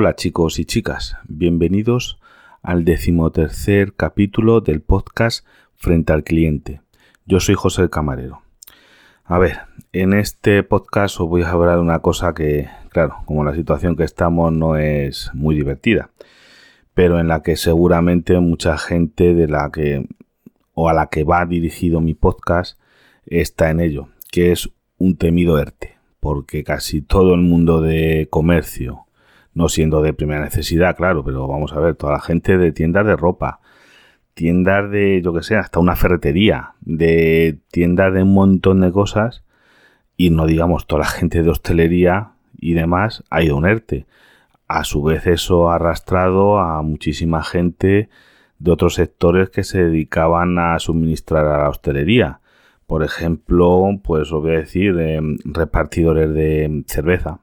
Hola chicos y chicas, bienvenidos al decimotercer capítulo del podcast Frente al Cliente. Yo soy José Camarero. A ver, en este podcast os voy a hablar de una cosa que, claro, como la situación que estamos no es muy divertida, pero en la que seguramente mucha gente de la que o a la que va dirigido mi podcast está en ello, que es un temido ERTE, porque casi todo el mundo de comercio, no siendo de primera necesidad, claro, pero vamos a ver, toda la gente de tiendas de ropa, tiendas de, yo que sé, hasta una ferretería, de tiendas de un montón de cosas, y no digamos toda la gente de hostelería y demás, ha ido un ERTE. A su vez eso ha arrastrado a muchísima gente de otros sectores que se dedicaban a suministrar a la hostelería. Por ejemplo, pues os voy a decir, em, repartidores de cerveza,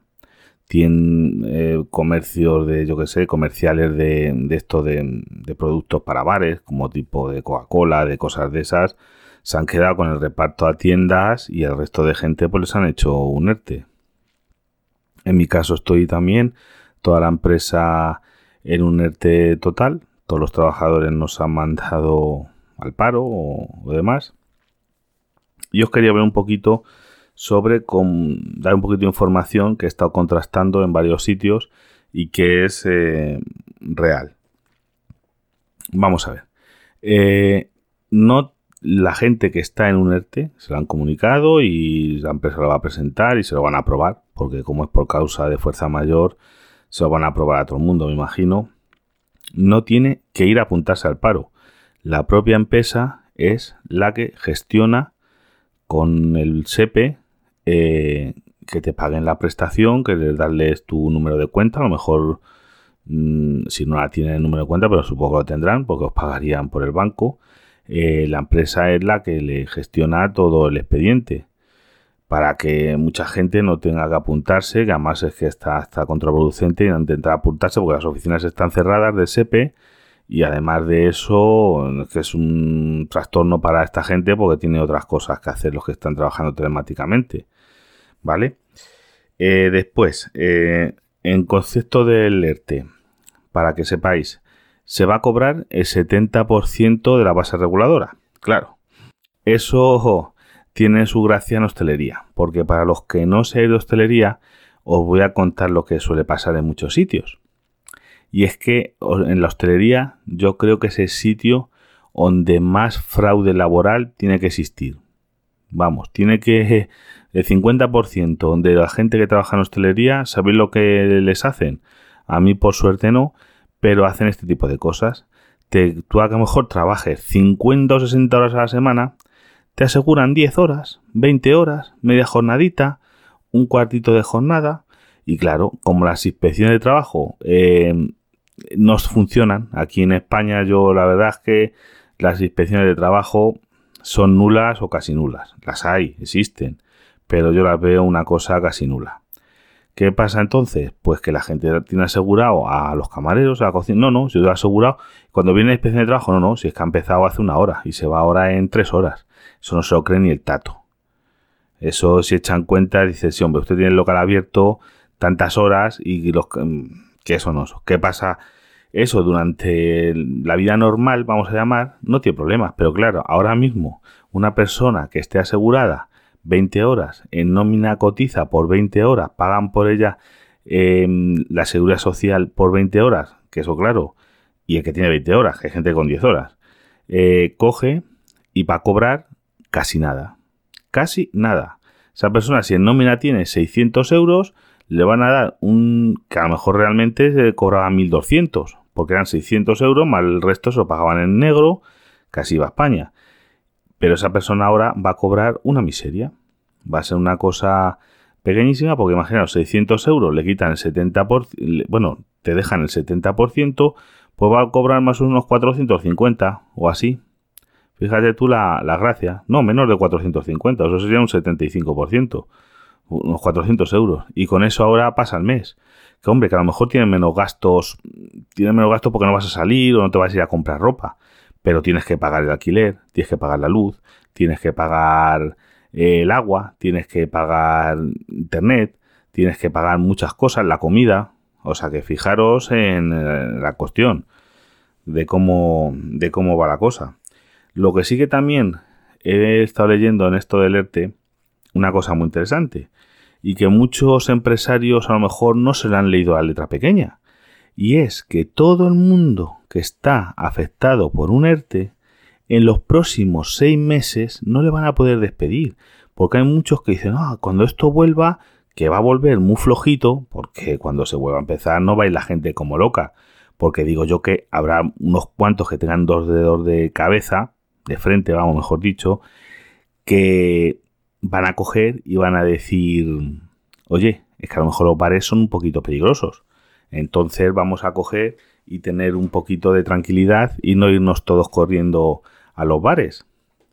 tienen eh, comercios de, yo que sé, comerciales de, de esto de, productos para bares, como tipo de Coca-Cola, de cosas de esas, se han quedado con el reparto a tiendas y el resto de gente pues les han hecho un ERTE. En mi caso estoy también, toda la empresa en un ERTE total, todos los trabajadores nos han mandado al paro o, o demás. Y os quería ver un poquito sobre con, dar un poquito de información que he estado contrastando en varios sitios y que es eh, real. Vamos a ver. Eh, no la gente que está en un ERTE se lo han comunicado y la empresa lo va a presentar y se lo van a aprobar, porque como es por causa de fuerza mayor, se lo van a aprobar a todo el mundo, me imagino. No tiene que ir a apuntarse al paro. La propia empresa es la que gestiona con el SEPE eh, que te paguen la prestación, que les darles tu número de cuenta, a lo mejor mmm, si no la tienen el número de cuenta, pero supongo que lo tendrán porque os pagarían por el banco. Eh, la empresa es la que le gestiona todo el expediente para que mucha gente no tenga que apuntarse, que además es que está, está contraproducente y no intentar apuntarse porque las oficinas están cerradas de SEPE y además de eso, que es un trastorno para esta gente porque tiene otras cosas que hacer los que están trabajando telemáticamente. ¿Vale? Eh, después, eh, en concepto del ERTE, para que sepáis, se va a cobrar el 70% de la base reguladora. Claro, eso tiene su gracia en hostelería, porque para los que no seáis de hostelería, os voy a contar lo que suele pasar en muchos sitios. Y es que en la hostelería yo creo que es el sitio donde más fraude laboral tiene que existir. Vamos, tiene que el 50% de la gente que trabaja en hostelería, ¿sabéis lo que les hacen? A mí por suerte no, pero hacen este tipo de cosas. Te, tú a lo mejor trabajes 50 o 60 horas a la semana, te aseguran 10 horas, 20 horas, media jornadita, un cuartito de jornada, y claro, como las inspecciones de trabajo eh, no funcionan, aquí en España yo la verdad es que las inspecciones de trabajo son nulas o casi nulas. Las hay, existen, pero yo las veo una cosa casi nula. ¿Qué pasa entonces? Pues que la gente tiene asegurado a los camareros, a la cocina. No, no, si he asegurado. Cuando viene la inspección de trabajo, no, no, si es que ha empezado hace una hora y se va ahora en tres horas. Eso no se lo cree ni el tato. Eso si echan cuenta, dice, sí, hombre, usted tiene el local abierto tantas horas y los que eso no. ¿Qué pasa? Eso durante la vida normal, vamos a llamar, no tiene problemas. Pero claro, ahora mismo, una persona que esté asegurada 20 horas en nómina cotiza por 20 horas, pagan por ella eh, la seguridad social por 20 horas, que eso claro, y el que tiene 20 horas, que hay gente con 10 horas, eh, coge y va a cobrar casi nada. Casi nada. Esa persona, si en nómina tiene 600 euros, le van a dar un que a lo mejor realmente se cobraba 1200, porque eran 600 euros, más el resto se lo pagaban en negro, casi iba a España. Pero esa persona ahora va a cobrar una miseria. Va a ser una cosa pequeñísima, porque imaginaos, 600 euros le quitan el 70%, bueno, te dejan el 70%, pues va a cobrar más o menos 450 o así. Fíjate tú la, la gracia. No, menos de 450, eso sería un 75% unos 400 euros. Y con eso ahora pasa el mes. Que hombre, que a lo mejor tiene menos gastos, tiene menos gastos porque no vas a salir o no te vas a ir a comprar ropa. Pero tienes que pagar el alquiler, tienes que pagar la luz, tienes que pagar eh, el agua, tienes que pagar internet, tienes que pagar muchas cosas, la comida. O sea que fijaros en eh, la cuestión de cómo, de cómo va la cosa. Lo que sí que también he estado leyendo en esto del ERTE una cosa muy interesante y que muchos empresarios a lo mejor no se le han leído la letra pequeña. Y es que todo el mundo que está afectado por un ERTE en los próximos seis meses no le van a poder despedir. Porque hay muchos que dicen, ah, cuando esto vuelva, que va a volver muy flojito, porque cuando se vuelva a empezar no va a ir la gente como loca. Porque digo yo que habrá unos cuantos que tengan dos dedos de cabeza, de frente, vamos, mejor dicho, que van a coger y van a decir, oye, es que a lo mejor los bares son un poquito peligrosos. Entonces vamos a coger y tener un poquito de tranquilidad y no irnos todos corriendo a los bares,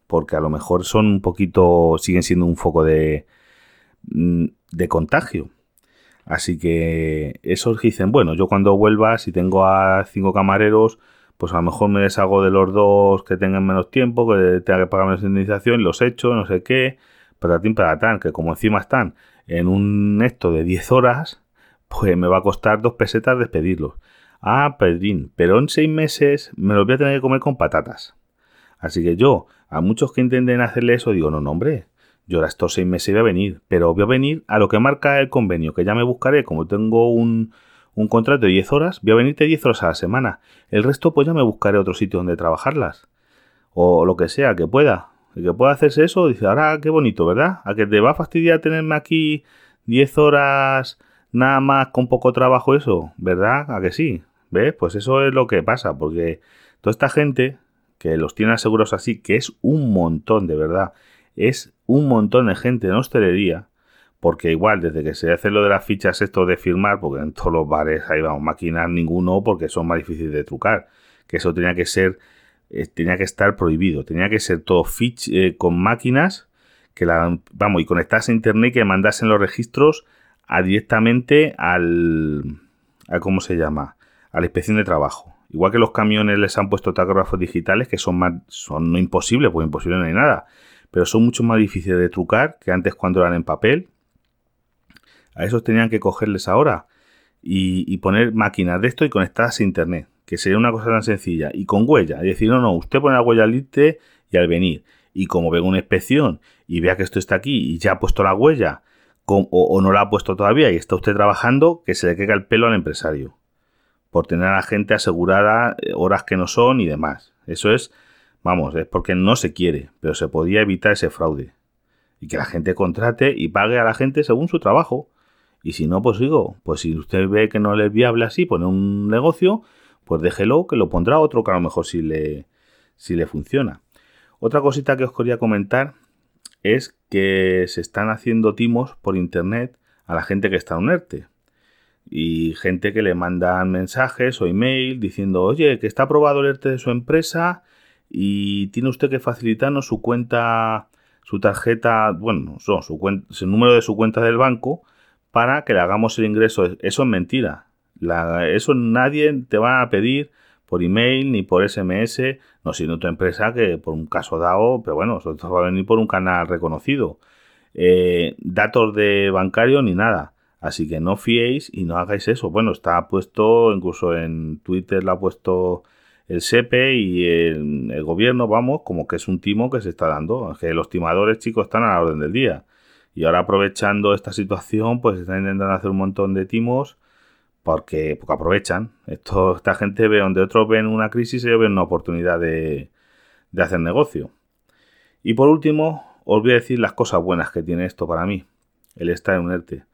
porque a lo mejor son un poquito, siguen siendo un foco de, mm, de contagio. Así que esos dicen, bueno, yo cuando vuelva, si tengo a cinco camareros, pues a lo mejor me deshago de los dos que tengan menos tiempo, que tenga que pagar menos indemnización, los echo, no sé qué, para tan, que como encima están en un esto de 10 horas, pues me va a costar dos pesetas despedirlos. Ah, Pedrín, pero en seis meses me los voy a tener que comer con patatas. Así que yo, a muchos que intenten hacerle eso, digo, no, no, hombre, yo ahora estos seis meses voy a venir, pero voy a venir a lo que marca el convenio, que ya me buscaré, como tengo un, un contrato de 10 horas, voy a venirte 10 horas a la semana. El resto, pues ya me buscaré otro sitio donde trabajarlas. O lo que sea, que pueda. El que pueda hacerse eso, dice, ahora qué bonito, ¿verdad? A que te va a fastidiar tenerme aquí 10 horas nada más con poco trabajo eso, ¿verdad? A que sí. ¿Ves? Pues eso es lo que pasa, porque toda esta gente que los tiene aseguros así, que es un montón, de verdad, es un montón de gente en hostelería, porque igual desde que se hace lo de las fichas esto de firmar, porque en todos los bares ahí vamos, maquinar ninguno porque son más difíciles de trucar, que eso tenía que ser, eh, tenía que estar prohibido, tenía que ser todo fich eh, con máquinas que la, vamos, y conectarse a internet que mandasen los registros a directamente al, a, ¿cómo se llama? A la inspección de trabajo. Igual que los camiones les han puesto tacógrafos digitales que son más, son no imposibles, pues imposible no hay nada, pero son mucho más difíciles de trucar que antes cuando eran en papel. A esos tenían que cogerles ahora y, poner máquinas de esto y conectarlas a internet, que sería una cosa tan sencilla y con huella. Y decir, no, no, usted pone la huella al irte y al venir. Y como venga una inspección y vea que esto está aquí y ya ha puesto la huella, o, no la ha puesto todavía y está usted trabajando, que se le caiga el pelo al empresario por tener a la gente asegurada eh, horas que no son y demás. Eso es, vamos, es porque no se quiere, pero se podía evitar ese fraude. Y que la gente contrate y pague a la gente según su trabajo. Y si no, pues digo, pues si usted ve que no le es viable así poner un negocio, pues déjelo que lo pondrá otro que a lo mejor sí le, si le funciona. Otra cosita que os quería comentar es que se están haciendo timos por internet a la gente que está en un ERTE y gente que le mandan mensajes o email diciendo, oye, que está aprobado el ERTE de su empresa y tiene usted que facilitarnos su cuenta, su tarjeta, bueno, su, cuenta, el número de su cuenta del banco para que le hagamos el ingreso. Eso es mentira. eso nadie te va a pedir por email ni por SMS, no siendo tu empresa que por un caso dado, pero bueno, eso va a venir por un canal reconocido. Eh, datos de bancario ni nada. Así que no fiéis y no hagáis eso. Bueno, está puesto, incluso en Twitter lo ha puesto el SEPE y el, gobierno, vamos, como que es un timo que se está dando. Que los timadores, chicos, están a la orden del día. Y ahora aprovechando esta situación, pues están intentando hacer un montón de timos porque, porque aprovechan. Esto, esta gente ve donde otros ven una crisis, ellos ven una oportunidad de, de hacer negocio. Y por último, os voy a decir las cosas buenas que tiene esto para mí, el estar en un ERTE.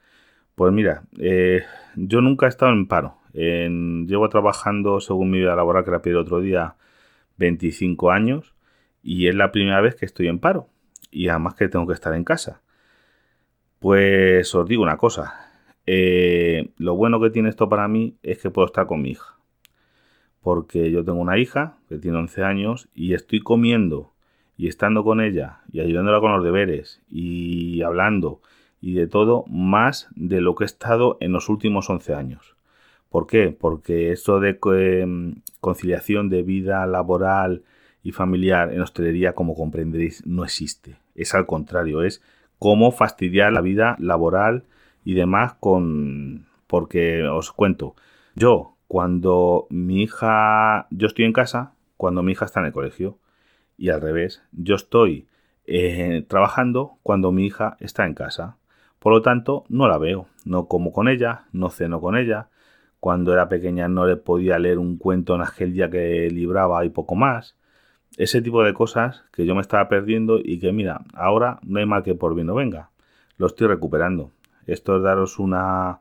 Pues mira, eh, yo nunca he estado en paro. llevo trabajando, según mi vida laboral, que la pide otro día, 25 años y es la primera vez que estoy en paro. Y además que tengo que estar en casa. Pues os digo una cosa. Eh, lo bueno que tiene esto para mí es que puedo estar con mi hija. Porque yo tengo una hija que tiene 11 años y estoy comiendo y estando con ella y ayudándola con los deberes y hablando y de todo más de lo que he estado en los últimos 11 años. ¿Por qué? Porque eso de em, conciliación de vida laboral y familiar en hostelería, como comprenderéis, no existe. Es al contrario, es cómo fastidiar la vida laboral y demás con, porque os cuento, yo cuando mi hija, yo estoy en casa, cuando mi hija está en el colegio, y al revés, yo estoy eh, trabajando cuando mi hija está en casa. Por lo tanto, no la veo, no como con ella, no ceno con ella. Cuando era pequeña no le podía leer un cuento en aquel día que libraba y poco más. Ese tipo de cosas que yo me estaba perdiendo y que mira, ahora no hay mal que por bien no venga. Lo estoy recuperando. Esto es daros una,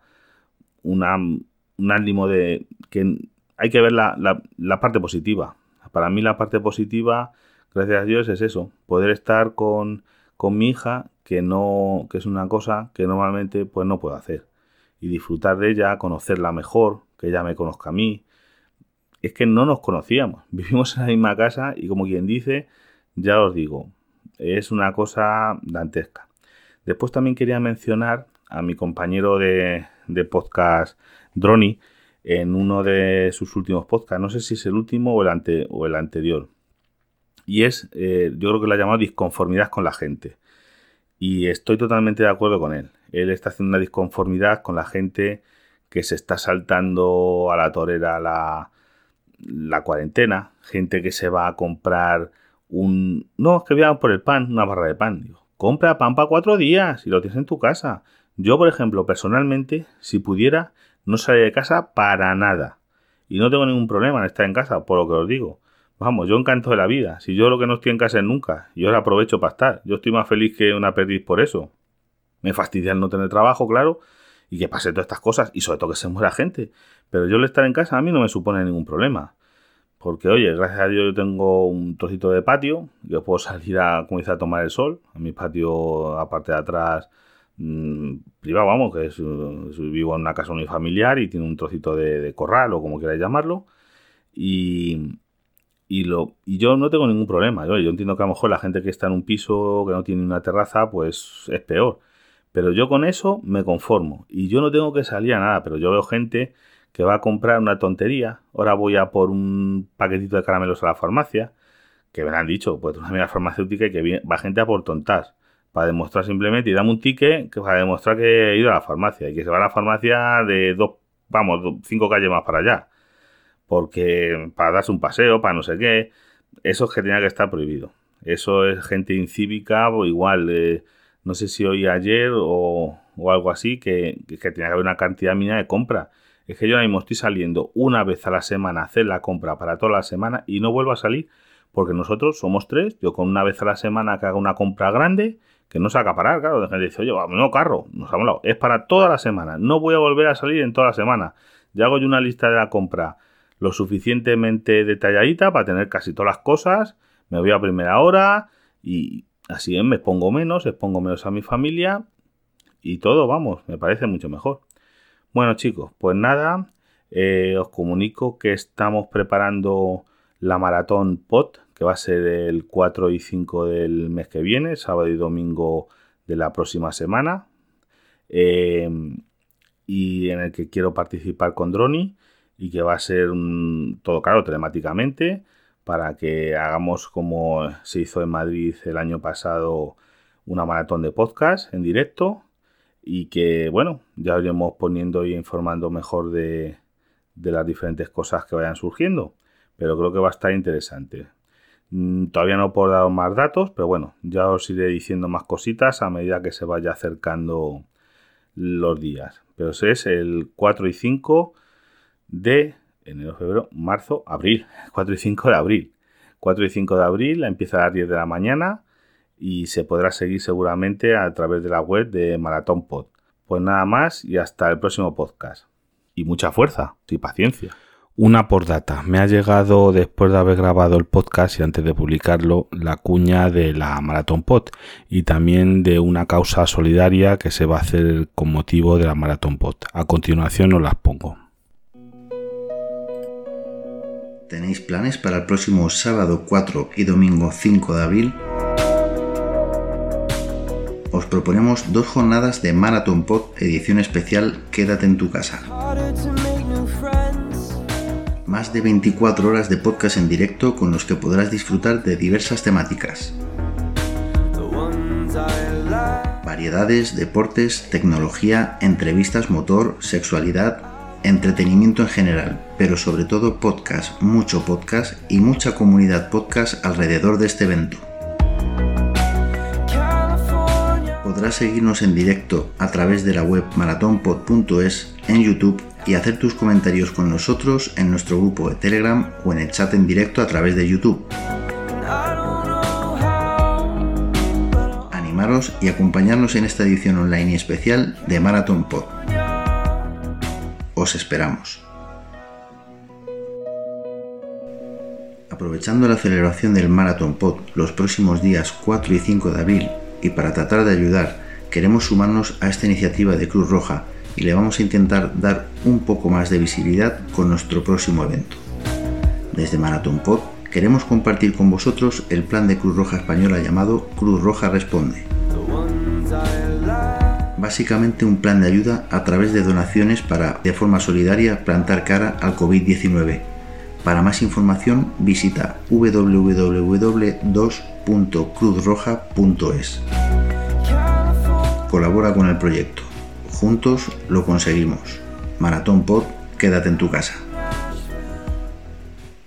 una un ánimo de que hay que ver la, la parte positiva. Para mí la parte positiva gracias a Dios es eso, poder estar con, mi hija, que no, que es una cosa que normalmente pues no puedo hacer. Y disfrutar de ella, conocerla mejor, que ella me conozca a mí. Es que no nos conocíamos, vivimos en la misma casa y como quien dice, ya os digo, es una cosa dantesca. Después también quería mencionar a mi compañero de, podcast, Droni, en uno de sus últimos podcasts. No sé si es el último o el, ante, o el anterior y es, eh, yo creo que lo ha llamado disconformidad con la gente. Y estoy totalmente de acuerdo con él. Él está haciendo una disconformidad con la gente que se está saltando a la torera la, la cuarentena, gente que se va a comprar un... No, es que voy a por el pan, una barra de pan. Digo, compra pan para cuatro días y lo tienes en tu casa. Yo, por ejemplo, personalmente, si pudiera, no salía de casa para nada. Y no tengo ningún problema en estar en casa, por lo que os digo. Vamos, yo encanto de la vida. Si yo lo que no estoy en casa es nunca, yo ahora aprovecho para estar. Yo estoy más feliz que una perdiz por eso. Me fastidia el no tener trabajo, claro, y que pase todas estas cosas, y sobre todo que se muera gente. Pero yo el estar en casa a mí no me supone ningún problema. Porque, oye, gracias a Dios yo tengo un trocito de patio, yo puedo salir a, como a tomar el sol. A mi patio, aparte de atrás, privado, vamos, que es, vivo en una casa unifamiliar y tiene un trocito de, corral o como queráis llamarlo. Y, y, lo, y yo no tengo ningún problema. Yo, yo entiendo que a lo mejor la gente que está en un piso que no tiene una terraza, pues es peor. Pero yo con eso me conformo. Y yo no tengo que salir a nada. Pero yo veo gente que va a comprar una tontería. Ahora voy a por un paquetito de caramelos a la farmacia. Que me han dicho, pues una farmacéutica y que va gente a por tontas. Para demostrar simplemente, y dame un ticket que para demostrar que he ido a la farmacia. Y que se va a la farmacia de dos, vamos, cinco calles más para allá porque para darse un paseo, para no sé qué, eso es que tenía que estar prohibido. Eso es gente incívica o igual, eh, no sé si hoy ayer o, algo así, que, que, tenía que haber una cantidad mínima de compra. Es que yo ahora mismo estoy saliendo una vez a la semana a hacer la compra para toda la semana y no vuelvo a salir porque nosotros somos tres, yo con una vez a la semana que haga una compra grande, que no se parar, claro, de gente dice, oye, no carro, nos hemos hablado, es para toda la semana, no voy a volver a salir en toda la semana. Ya hago yo una lista de la compra lo suficientemente detalladita para tener casi todas las cosas. Me voy a primera hora y así me expongo menos, expongo menos a mi familia y todo, vamos, me parece mucho mejor. Bueno chicos, pues nada, eh, os comunico que estamos preparando la maratón POT, que va a ser el 4 y 5 del mes que viene, sábado y domingo de la próxima semana. Eh, y en el que quiero participar con Droni y que va a ser todo claro telemáticamente para que hagamos como se hizo en Madrid el año pasado una maratón de podcast en directo y que bueno ya iremos poniendo y informando mejor de, las diferentes cosas que vayan surgiendo pero creo que va a estar interesante todavía no puedo dar más datos pero bueno ya os iré diciendo más cositas a medida que se vaya acercando los días pero es el 4 y 5 de enero, febrero, marzo, abril. 4 y 5 de abril. 4 y 5 de abril, empieza a las 10 de la mañana y se podrá seguir seguramente a través de la web de Maratón Pod. Pues nada más y hasta el próximo podcast. Y mucha fuerza y paciencia. Una por data. Me ha llegado después de haber grabado el podcast y antes de publicarlo la cuña de la Maratón Pod y también de una causa solidaria que se va a hacer con motivo de la Maratón Pod. A continuación os las pongo. ¿Tenéis planes para el próximo sábado 4 y domingo 5 de abril? Os proponemos dos jornadas de Marathon Pod edición especial Quédate en tu casa. Más de 24 horas de podcast en directo con los que podrás disfrutar de diversas temáticas Variedades, deportes, tecnología, entrevistas, motor, sexualidad, entretenimiento en general, pero sobre todo podcast, mucho podcast y mucha comunidad podcast alrededor de este evento. Podrás seguirnos en directo a través de la web maratonpod.es en YouTube y hacer tus comentarios con nosotros en nuestro grupo de Telegram o en el chat en directo a través de YouTube. Animaros y acompañarnos en esta edición online y especial de Marathon Pod. Os esperamos. Aprovechando la celebración del Marathon Pod los próximos días 4 y 5 de abril y para tratar de ayudar, queremos sumarnos a esta iniciativa de Cruz Roja y le vamos a intentar dar un poco más de visibilidad con nuestro próximo evento. Desde Marathon Pod queremos compartir con vosotros el plan de Cruz Roja Española llamado Cruz Roja Responde. Básicamente un plan de ayuda a través de donaciones para, de forma solidaria, plantar cara al COVID-19. Para más información visita www.2.cruzroja.es. Colabora con el proyecto. Juntos lo conseguimos. Maratón Pod, quédate en tu casa.